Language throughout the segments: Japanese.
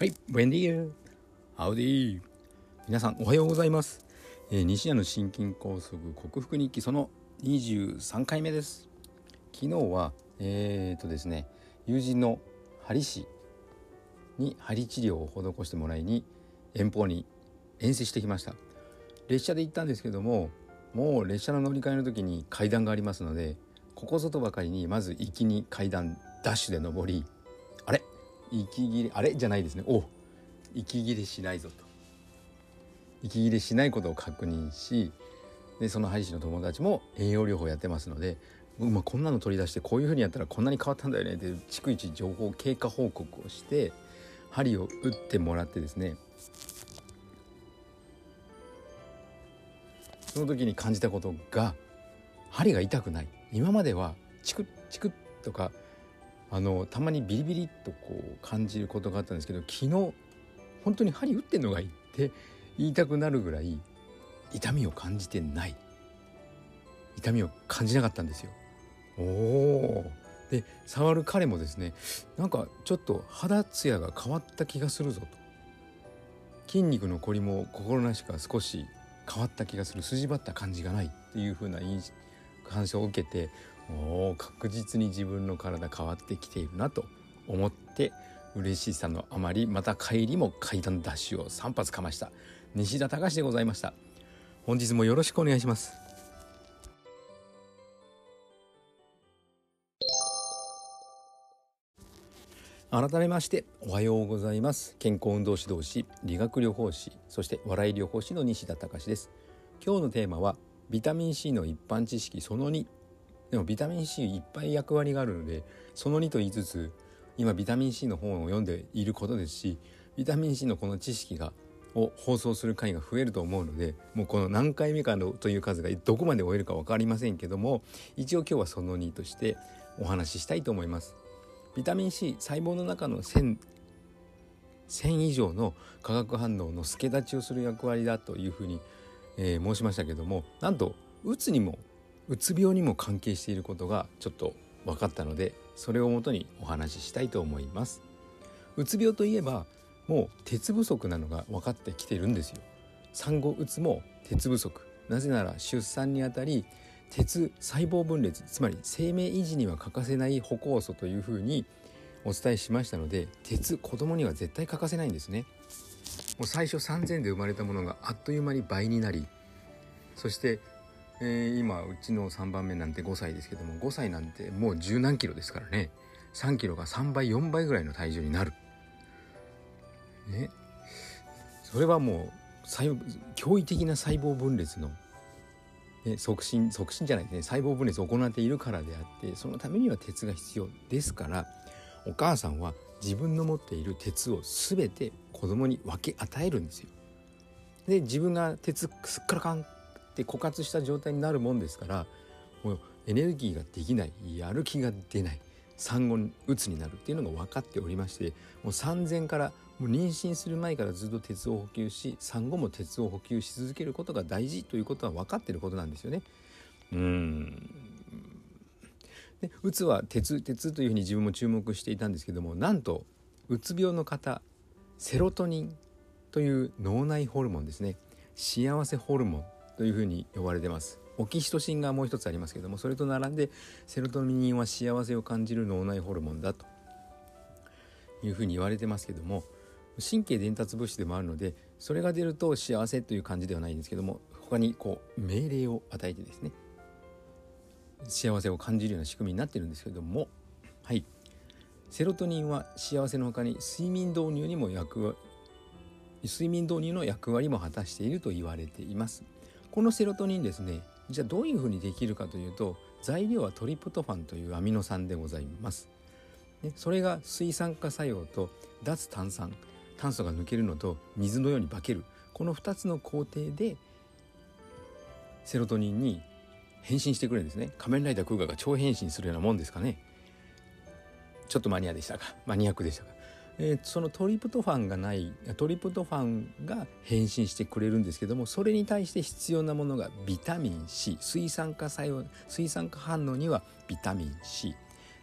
はい、ブエンディーハウディー皆さんおはようございます、えー、西谷の心筋梗塞克服日記その23回目です。昨日はえー、っとですね友人の針師に針治療を施してもらいに遠方に遠征してきました。列車で行ったんですけどももう列車の乗り換えの時に階段がありますのでここぞとばかりにまず行きに階段ダッシュで登り息切れあれ？じゃないですね。お息切れしないぞと。息切れしないことを確認しでその歯医師の友達も栄養療法やってますので、まあ、こんなの取り出してこういうふうにやったらこんなに変わったんだよねって逐一情報経過報告をして針を打ってもらってですね。その時に感じたことが針が痛くない。今まではチクッチクッとかあのたまにビリビリっとこう感じることがあったんですけど昨日本当に針打ってんのがいいって言いたくなるぐらい痛みを感じてない。痛みを感じなかったんですよ。おおで触る彼もですねなんかちょっと肌ツヤが変わった気がするぞと。筋肉のこりも心なしか少し変わった気がする。筋張った感じがないっていう風な感想を受けてお確実に自分の体変わってきているなと思って嬉しさのあまりまた帰りも階段ダッシュを3発かました。西田隆でございました。本日もよろしくお願いします。改めましておはようございます。健康運動指導士理学療法士そして笑い療法士の西田隆です。今日のテーマはビタミン C の一般知識その2でもビタミン C いっぱい役割があるのでその2と言いつつ今ビタミン C の本を読んでいることですしビタミン C のこの知識がを放送する回が増えると思うのでもうこの何回目かのという数がどこまで終えるか分かりませんけども一応今日はその2としてお話ししたいと思います。ビタミン C 細胞の中の1000以上の化学反応の助立ちをする役割だというふうに、えー、申しましたけどもなんとうつにもうつ病にも関係していることがちょっと分かったのでそれをもとにお話ししたいと思います。うつ病といえばもう鉄不足なのが分かってきてるんですよ。産後うつも鉄不足なぜなら出産にあたり鉄細胞分裂つまり生命維持には欠かせない歩行素というふうにお伝えしましたので鉄子供には絶対欠かせないんですねもう最初3,000で生まれたものがあっという間に倍になりそして、えー、今うちの3番目なんて5歳ですけども5歳なんてもう十何キロですからね。3キロが3倍4倍ぐらいの体重になる。ね。それはもう驚異的な細胞分裂のね、促進促進じゃないですね。細胞分裂を行っているからであってそのためには鉄が必要ですからお母さんは自分の持っている鉄を全て子供に分け与えるんですよ。で自分が鉄すっからかんって枯渇した状態になるもんですからもうエネルギーができないやる気が出ない産後に鬱になるっていうのが分かっておりましてもう産前からもう妊娠する前からずっと鉄を補給し産後も鉄を補給し続けることが大事ということは分かっていることなんですよね。うん。でうつは鉄鉄というふうに自分も注目していたんですけどもなんとうつ病の方セロトニンという脳内ホルモンですね。幸せホルモン。というふうに呼ばれてます。オキシトシンがもう一つありますけどもそれと並んでセロトニンは幸せを感じる脳内ホルモンだというふうに言われてますけども神経伝達物質でもあるのでそれが出ると幸せという感じではないんですけども他にこう命令を与えてですね幸せを感じるような仕組みになってるんですけどもはい。セロトニンは幸せの他に睡眠導入にも役割睡眠導入の役割も果たしていると言われています。このセロトニンですね。じゃあどういうふうにできるかというと材料はトリプトファンというアミノ酸でございます。それが水酸化作用と脱炭酸炭素が抜けるのと水のように化ける。この2つの工程でセロトニンに変身してくれるんですね。仮面ライダークーガが超変身するようなもんですかね。ちょっとマニアでしたか？マニアックでしたか、えー、そのトリプトファンがないトリプトファンが変身してくれるんですけどもそれに対して必要なものがビタミン C 水酸化作用水酸化反応にはビタミン C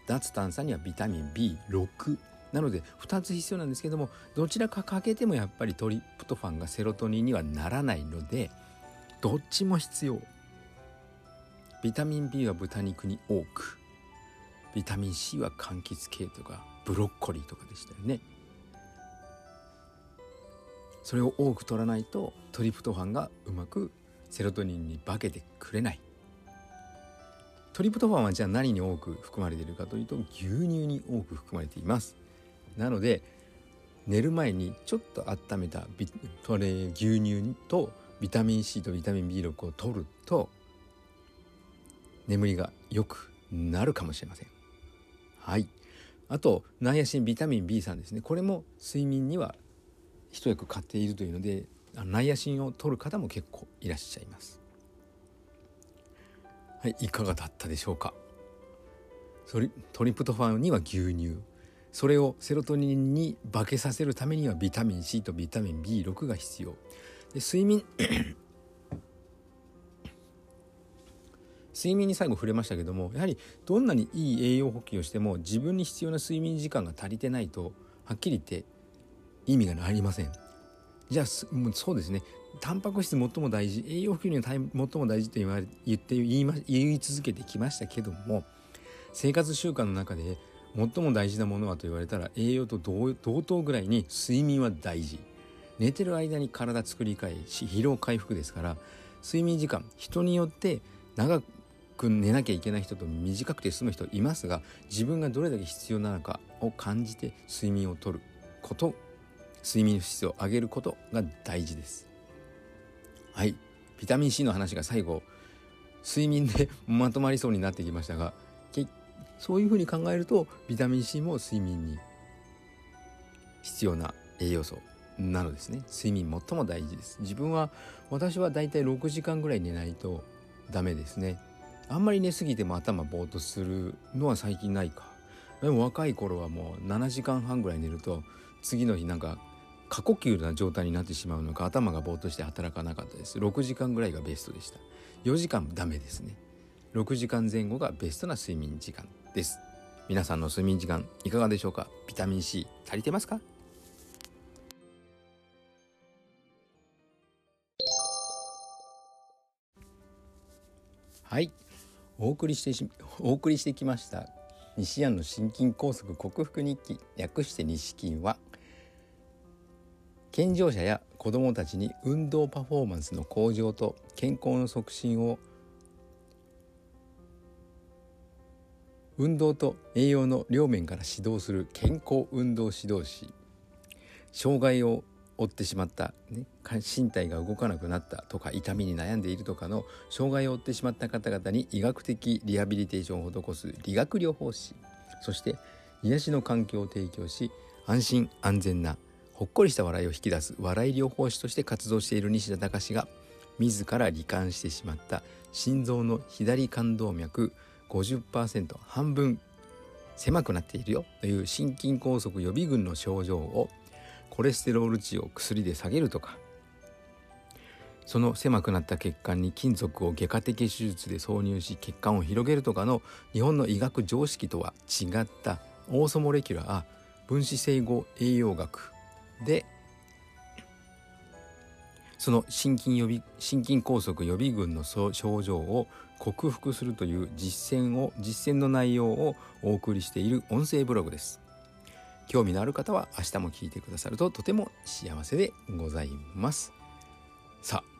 脱炭酸にはビタミン B6 なので2つ必要なんですけどもどちらか欠けてもやっぱりトリプトファンがセロトニンにはならないのでどっちも必要。ビタミン B は豚肉に多く。ビタミン C は柑橘系とか。ブロッコリーとかでしたよね。それを多く取らないとトリプトファンがうまくセロトニンに化けてくれない。トリプトファンはじゃあ何に多く含まれているかというと牛乳に多く含まれています。なので寝る前にちょっと温めたビトレ牛乳とビタミン C とビタミン B6 を取ると眠りが良くなるかもしれません。はい。あとナイアシンビタミン B3 ですね。これも睡眠には一役買っているというのでナイアシンを取る方も結構いらっしゃいます。はいいかがだったでしょうか。それトリプトファンには牛乳。それをセロトニンに化けさせるためにはビタミン C とビタミン B6 が必要。で睡眠睡眠に最後触れましたけどもやはりどんなにいい栄養補給をしても自分に必要な睡眠時間が足りてないとはっきり言って意味がありません。じゃあもうそうですね。タンパク質最も大事栄養補給には最も大事と言われ言って言いま言い続けてきましたけども生活習慣の中で最も大事なものはと言われたら栄養と同等ぐらいに睡眠は大事。寝てる間に体作り変えし疲労回復ですから睡眠時間人によって長くく寝なきゃいけない人と短くて済む人いますが自分がどれだけ必要なのかを感じて睡眠をとること睡眠の質を上げることが大事です。はい。ビタミン C の話が最後睡眠でまとまりそうになってきましたがそういうふうに考えるとビタミン C も睡眠に必要な栄養素なのですね。睡眠最も大事です。自分は私はだいたい6時間ぐらい寝ないとダメですね。あんまり寝すぎても頭ぼーっとするのは最近ないか。でも若い頃はもう7時間半ぐらい寝ると次の日なんか過呼吸な状態になってしまうのか頭がぼーっとして働かなかったです。6時間ぐらいがベストでした。4時間ダメですね。6時間前後がベストな睡眠時間です。皆さんの睡眠時間いかがでしょうか？ビタミン C 足りてますか？はい。お送りしてお送りしてきました西安の心筋梗塞克服日記略して西筋は健常者や子どもたちに運動パフォーマンスの向上と健康の促進を運動と栄養の両面から指導する健康運動指導士。障害を負ってしまった、ね、身体が動かなくなったとか痛みに悩んでいるとかの障害を負ってしまった方々に医学的リハビリテーションを施す理学療法士そして癒しの環境を提供し安心安全なほっこりした笑いを引き出す笑い療法士として活動している西田隆が自ら罹患してしまった心臓の左冠動脈50%半分狭くなっているよという心筋梗塞予備軍の症状をコレステロール値を薬で下げるとか。その狭くなった血管に金属を外科的手術で挿入し血管を広げるとかの日本の医学常識とは違った。オーソモレキュラー分子整合栄養学で。その心筋予備心筋梗塞予備軍の症状を克服するという実践を実践の内容をお送りしている音声ブログです。興味のある方は明日も聞いてくださるととても幸せでございます。さあ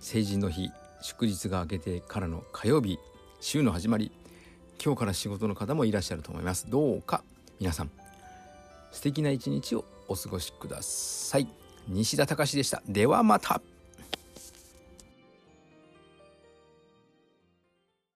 成人の日祝日が明けてからの火曜日週の始まり今日から仕事の方もいらっしゃると思います。どうか皆さん素敵な一日をお過ごしください。西田隆でした。ではまた。